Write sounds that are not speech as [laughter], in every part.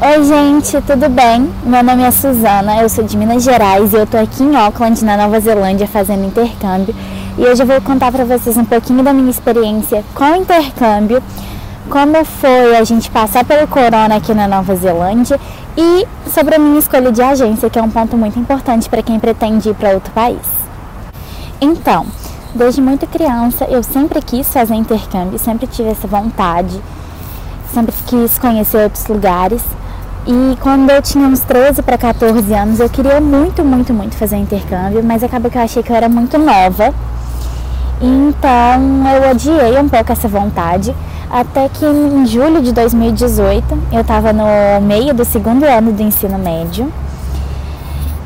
Oi, gente, tudo bem? Meu nome é Suzana, eu sou de Minas Gerais e eu tô aqui em Auckland, na Nova Zelândia, fazendo intercâmbio. E hoje eu vou contar para vocês um pouquinho da minha experiência com o intercâmbio, como foi a gente passar pelo corona aqui na Nova Zelândia e sobre a minha escolha de agência, que é um ponto muito importante para quem pretende ir para outro país. Então, desde muito criança eu sempre quis fazer intercâmbio, sempre tive essa vontade, sempre quis conhecer outros lugares. E quando eu tinha uns 13 para 14 anos, eu queria muito, muito, muito fazer intercâmbio, mas acabou que eu achei que eu era muito nova. Então eu odiei um pouco essa vontade, até que em julho de 2018, eu estava no meio do segundo ano do ensino médio.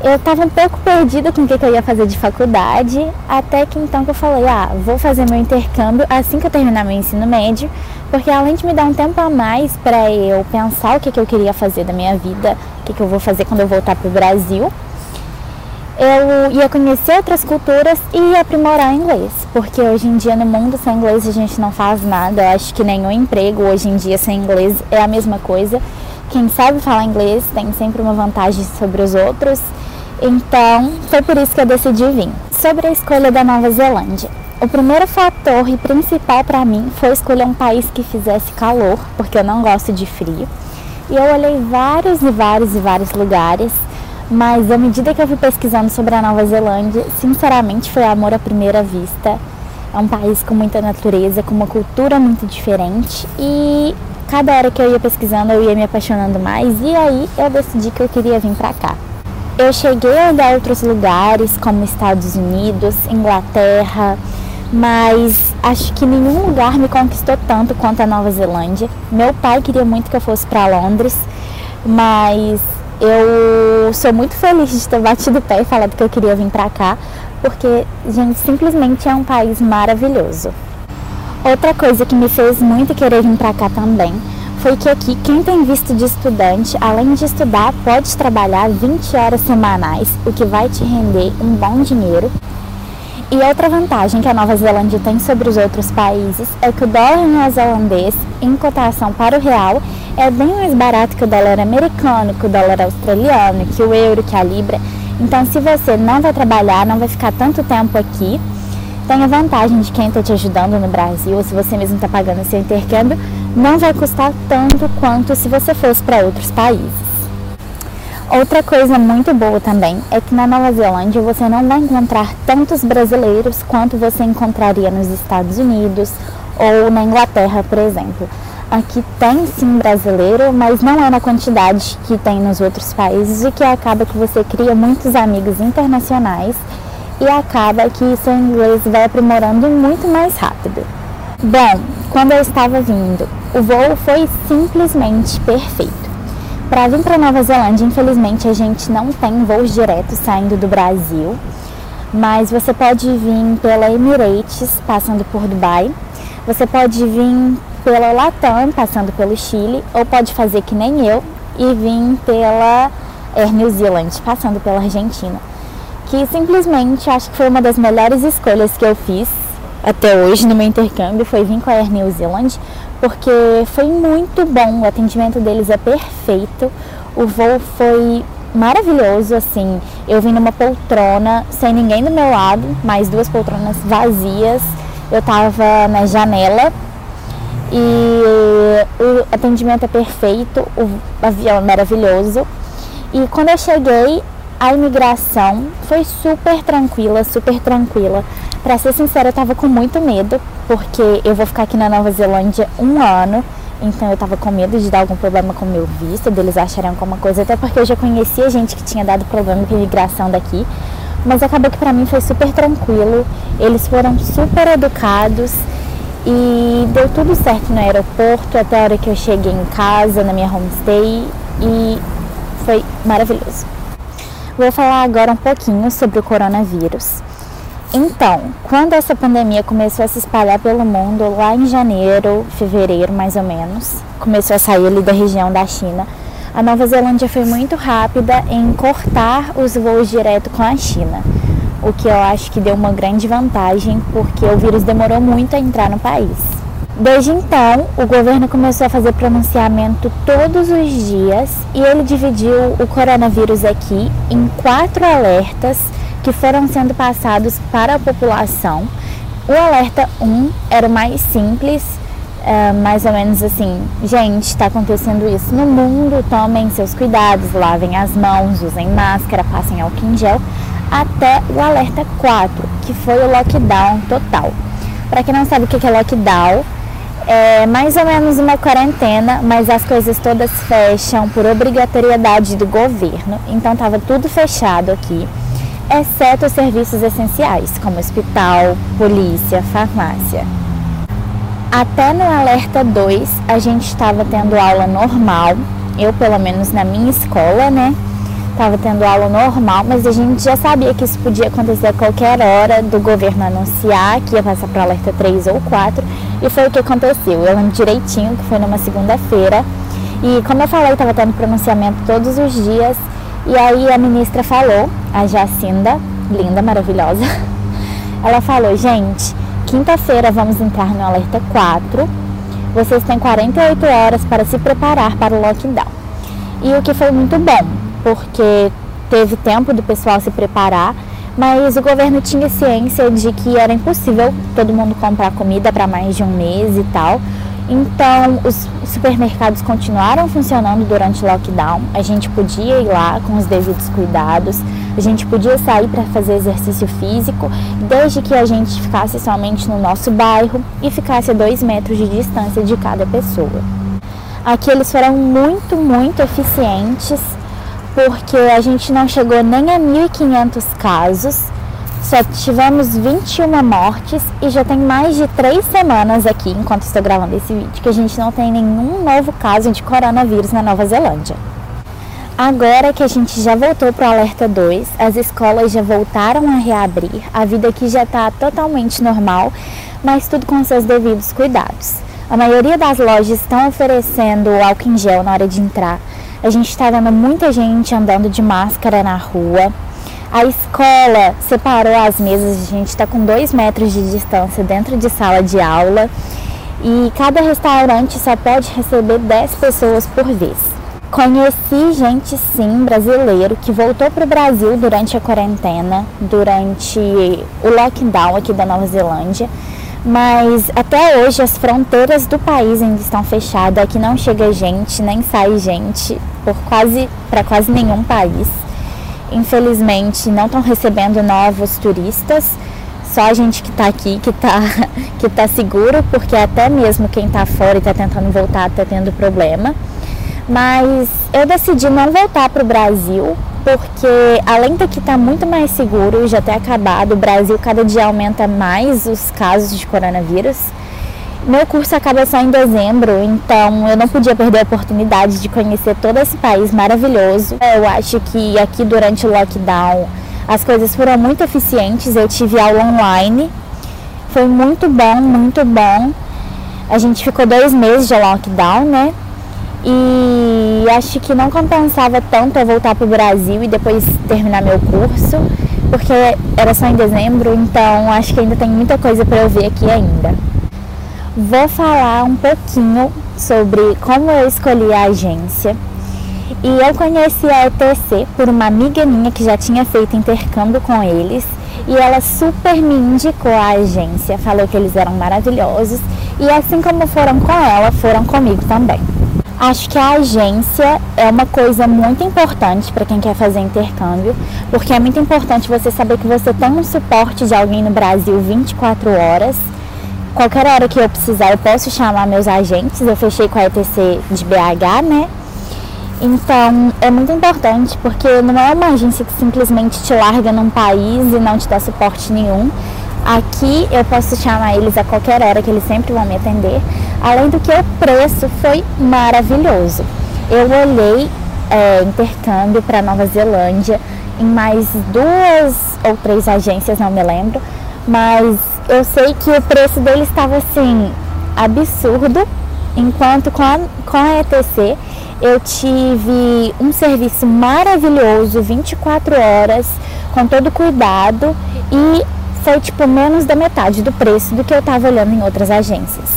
Eu estava um pouco perdida com o que, que eu ia fazer de faculdade, até que então que eu falei, ah, vou fazer meu intercâmbio assim que eu terminar meu ensino médio, porque além de me dar um tempo a mais para eu pensar o que, que eu queria fazer da minha vida, o que, que eu vou fazer quando eu voltar para o Brasil, eu ia conhecer outras culturas e ia aprimorar inglês, porque hoje em dia no mundo sem inglês a gente não faz nada. Eu acho que nenhum emprego hoje em dia sem inglês é a mesma coisa. Quem sabe falar inglês tem sempre uma vantagem sobre os outros. Então, foi por isso que eu decidi vir. Sobre a escolha da Nova Zelândia. O primeiro fator e principal para mim foi escolher um país que fizesse calor, porque eu não gosto de frio. E eu olhei vários e vários e vários lugares, mas à medida que eu fui pesquisando sobre a Nova Zelândia, sinceramente foi amor à primeira vista. É um país com muita natureza, com uma cultura muito diferente e cada hora que eu ia pesquisando eu ia me apaixonando mais e aí eu decidi que eu queria vir para cá. Eu cheguei a olhar outros lugares como Estados Unidos, Inglaterra, mas acho que nenhum lugar me conquistou tanto quanto a Nova Zelândia. Meu pai queria muito que eu fosse para Londres, mas eu sou muito feliz de ter batido o pé e falado que eu queria vir para cá, porque, gente, simplesmente é um país maravilhoso. Outra coisa que me fez muito querer vir para cá também foi que aqui quem tem visto de estudante, além de estudar, pode trabalhar 20 horas semanais, o que vai te render um bom dinheiro e outra vantagem que a Nova Zelândia tem sobre os outros países é que o dólar neozelandês, em cotação para o real, é bem mais barato que o dólar americano, que o dólar australiano, que o euro, que a libra. Então, se você não vai trabalhar, não vai ficar tanto tempo aqui, tem a vantagem de quem está te ajudando no Brasil, ou se você mesmo está pagando seu intercâmbio, não vai custar tanto quanto se você fosse para outros países. Outra coisa muito boa também é que na Nova Zelândia você não vai encontrar tantos brasileiros quanto você encontraria nos Estados Unidos ou na Inglaterra, por exemplo. Aqui tem sim brasileiro, mas não é na quantidade que tem nos outros países, o que acaba que você cria muitos amigos internacionais e acaba que seu inglês vai aprimorando muito mais rápido. Bom, quando eu estava vindo, o voo foi simplesmente perfeito. Para vir para Nova Zelândia, infelizmente a gente não tem voos diretos saindo do Brasil, mas você pode vir pela Emirates, passando por Dubai. Você pode vir pela Latam, passando pelo Chile, ou pode fazer que nem eu e vir pela Air New Zealand, passando pela Argentina. Que simplesmente acho que foi uma das melhores escolhas que eu fiz até hoje no meu intercâmbio, foi vir com a Air New Zealand, porque foi muito bom, o atendimento deles é perfeito, o voo foi maravilhoso, assim, eu vim numa poltrona sem ninguém do meu lado, mais duas poltronas vazias, eu tava na janela e o atendimento é perfeito, o avião é maravilhoso. E quando eu cheguei, a imigração foi super tranquila, super tranquila. Para ser sincera, eu tava com muito medo, porque eu vou ficar aqui na Nova Zelândia um ano, então eu tava com medo de dar algum problema com o meu visto, deles acharem alguma coisa, até porque eu já conhecia gente que tinha dado problema com imigração daqui. Mas acabou que para mim foi super tranquilo, eles foram super educados e deu tudo certo no aeroporto até a hora que eu cheguei em casa, na minha homestay e foi maravilhoso. Vou falar agora um pouquinho sobre o coronavírus. Então, quando essa pandemia começou a se espalhar pelo mundo, lá em janeiro, fevereiro mais ou menos, começou a sair ali da região da China, a Nova Zelândia foi muito rápida em cortar os voos direto com a China, o que eu acho que deu uma grande vantagem, porque o vírus demorou muito a entrar no país. Desde então, o governo começou a fazer pronunciamento todos os dias e ele dividiu o coronavírus aqui em quatro alertas que foram sendo passados para a população. O alerta 1 era o mais simples, é, mais ou menos assim: gente, está acontecendo isso no mundo, tomem seus cuidados, lavem as mãos, usem máscara, passem álcool em gel, até o alerta 4, que foi o lockdown total. Para quem não sabe o que é lockdown, é mais ou menos uma quarentena, mas as coisas todas fecham por obrigatoriedade do governo. Então estava tudo fechado aqui, exceto os serviços essenciais, como hospital, polícia, farmácia. Até no alerta 2 a gente estava tendo aula normal, eu pelo menos na minha escola, né? estava tendo aula normal, mas a gente já sabia que isso podia acontecer a qualquer hora do governo anunciar que ia passar para alerta 3 ou 4, e foi o que aconteceu. Eu lembro direitinho que foi numa segunda-feira, e como eu falei, estava tendo pronunciamento todos os dias, e aí a ministra falou, a Jacinda, linda, maravilhosa, [laughs] ela falou: gente, quinta-feira vamos entrar no alerta 4, vocês têm 48 horas para se preparar para o lockdown. E o que foi muito bom, porque teve tempo do pessoal se preparar, mas o governo tinha ciência de que era impossível todo mundo comprar comida para mais de um mês e tal. Então, os supermercados continuaram funcionando durante o lockdown. A gente podia ir lá com os devidos cuidados, a gente podia sair para fazer exercício físico, desde que a gente ficasse somente no nosso bairro e ficasse a dois metros de distância de cada pessoa. Aqui eles foram muito, muito eficientes porque a gente não chegou nem a 1.500 casos, só tivemos 21 mortes e já tem mais de três semanas aqui, enquanto estou gravando esse vídeo, que a gente não tem nenhum novo caso de coronavírus na Nova Zelândia. Agora que a gente já voltou para o alerta 2, as escolas já voltaram a reabrir, a vida aqui já está totalmente normal, mas tudo com seus devidos cuidados. A maioria das lojas estão oferecendo álcool em gel na hora de entrar. A gente está vendo muita gente andando de máscara na rua. A escola separou as mesas, a gente está com dois metros de distância dentro de sala de aula. E cada restaurante só pode receber 10 pessoas por vez. Conheci gente, sim, brasileiro, que voltou para o Brasil durante a quarentena, durante o lockdown aqui da Nova Zelândia mas até hoje as fronteiras do país ainda estão fechadas, aqui não chega gente, nem sai gente por quase para quase nenhum país. Infelizmente não estão recebendo novos turistas, só a gente que está aqui que está [laughs] que tá seguro, porque até mesmo quem está fora e está tentando voltar está tendo problema. Mas eu decidi não voltar para o Brasil porque além daqui estar tá muito mais seguro, já ter acabado, o Brasil cada dia aumenta mais os casos de coronavírus. Meu curso acaba só em dezembro, então eu não podia perder a oportunidade de conhecer todo esse país maravilhoso. Eu acho que aqui durante o lockdown as coisas foram muito eficientes. Eu tive aula online, foi muito bom, muito bom. A gente ficou dois meses de lockdown, né? E acho que não compensava tanto eu voltar para o Brasil e depois terminar meu curso, porque era só em dezembro, então acho que ainda tem muita coisa para eu ver aqui ainda. Vou falar um pouquinho sobre como eu escolhi a agência. E eu conheci a ETC por uma amiga minha que já tinha feito intercâmbio com eles. E ela super me indicou a agência, falou que eles eram maravilhosos. E assim como foram com ela, foram comigo também. Acho que a agência é uma coisa muito importante para quem quer fazer intercâmbio, porque é muito importante você saber que você tem um suporte de alguém no Brasil 24 horas. Qualquer hora que eu precisar, eu posso chamar meus agentes. Eu fechei com a ETC de BH, né? Então é muito importante porque não é uma agência que simplesmente te larga num país e não te dá suporte nenhum. Aqui eu posso chamar eles a qualquer hora que eles sempre vão me atender. Além do que o preço foi maravilhoso. Eu olhei é, intercâmbio para Nova Zelândia em mais duas ou três agências, não me lembro, mas eu sei que o preço dele estava assim absurdo, enquanto com a, com a ETC eu tive um serviço maravilhoso, 24 horas, com todo cuidado e foi tipo menos da metade do preço do que eu estava olhando em outras agências.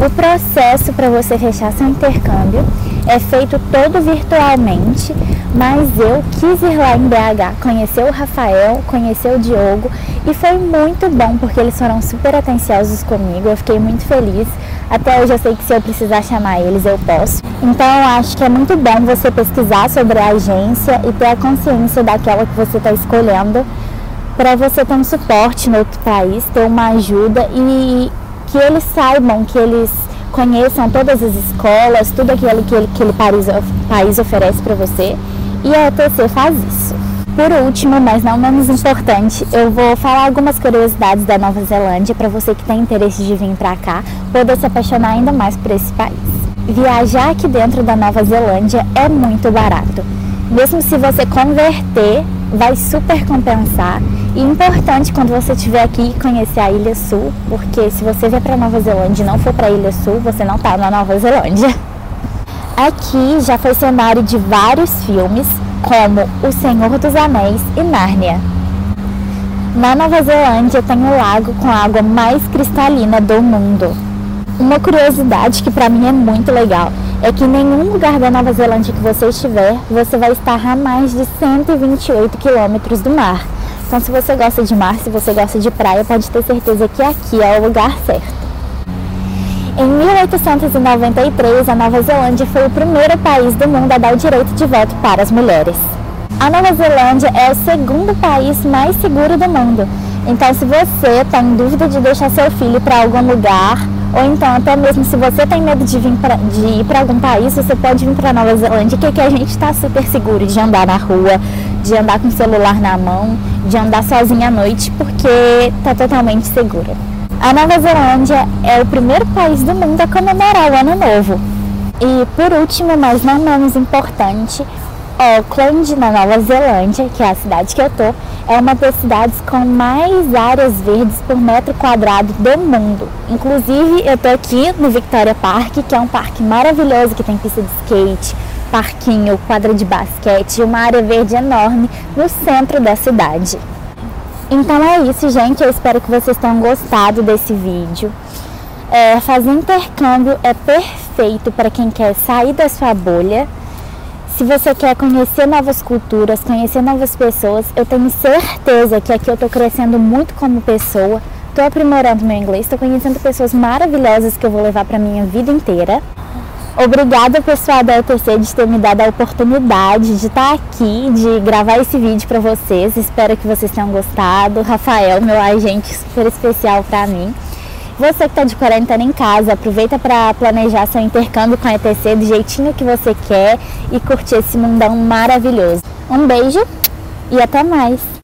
O processo para você fechar seu intercâmbio é feito todo virtualmente, mas eu quis ir lá em BH, conhecer o Rafael, conhecer o Diogo e foi muito bom porque eles foram super atenciosos comigo, eu fiquei muito feliz. Até hoje eu sei que se eu precisar chamar eles eu posso. Então eu acho que é muito bom você pesquisar sobre a agência e ter a consciência daquela que você está escolhendo para você ter um suporte no outro país, ter uma ajuda e que eles saibam, que eles conheçam todas as escolas, tudo aquilo que ele, aquele país, país oferece para você. E a ETC faz isso. Por último, mas não menos importante, eu vou falar algumas curiosidades da Nova Zelândia para você que tem interesse de vir para cá poder se apaixonar ainda mais por esse país. Viajar aqui dentro da Nova Zelândia é muito barato. Mesmo se você converter, vai super compensar e importante quando você estiver aqui conhecer a Ilha Sul, porque se você vier para Nova Zelândia e não for para a Ilha Sul, você não está na Nova Zelândia. Aqui já foi cenário de vários filmes, como O Senhor dos Anéis e Nárnia. Na Nova Zelândia tem o lago com a água mais cristalina do mundo. Uma curiosidade que para mim é muito legal é que em nenhum lugar da Nova Zelândia que você estiver, você vai estar a mais de 128 quilômetros do mar. Então, se você gosta de mar, se você gosta de praia, pode ter certeza que aqui é o lugar certo. Em 1893, a Nova Zelândia foi o primeiro país do mundo a dar o direito de voto para as mulheres. A Nova Zelândia é o segundo país mais seguro do mundo. Então, se você está em dúvida de deixar seu filho para algum lugar, ou então até mesmo se você tem medo de, vir pra, de ir para algum país, você pode vir para Nova Zelândia, que aqui a gente está super seguro de andar na rua, de andar com o celular na mão, de andar sozinha à noite, porque está totalmente segura. A Nova Zelândia é o primeiro país do mundo a comemorar o Ano Novo. E por último, mas não menos importante, Auckland, na Nova Zelândia, que é a cidade que eu tô, é uma das cidades com mais áreas verdes por metro quadrado do mundo. Inclusive, eu tô aqui no Victoria Park, que é um parque maravilhoso que tem pista de skate, parquinho, quadra de basquete e uma área verde enorme no centro da cidade. Então é isso, gente. Eu espero que vocês tenham gostado desse vídeo. É, fazer intercâmbio é perfeito para quem quer sair da sua bolha. Se você quer conhecer novas culturas, conhecer novas pessoas, eu tenho certeza que aqui eu estou crescendo muito como pessoa. Estou aprimorando meu inglês, estou conhecendo pessoas maravilhosas que eu vou levar para minha vida inteira. Obrigada, pessoal da ETC, de ter me dado a oportunidade de estar aqui, de gravar esse vídeo para vocês. Espero que vocês tenham gostado. Rafael, meu agente super especial para mim. Você que está de quarentena em casa, aproveita para planejar seu intercâmbio com a ETC do jeitinho que você quer e curtir esse mundão maravilhoso. Um beijo e até mais!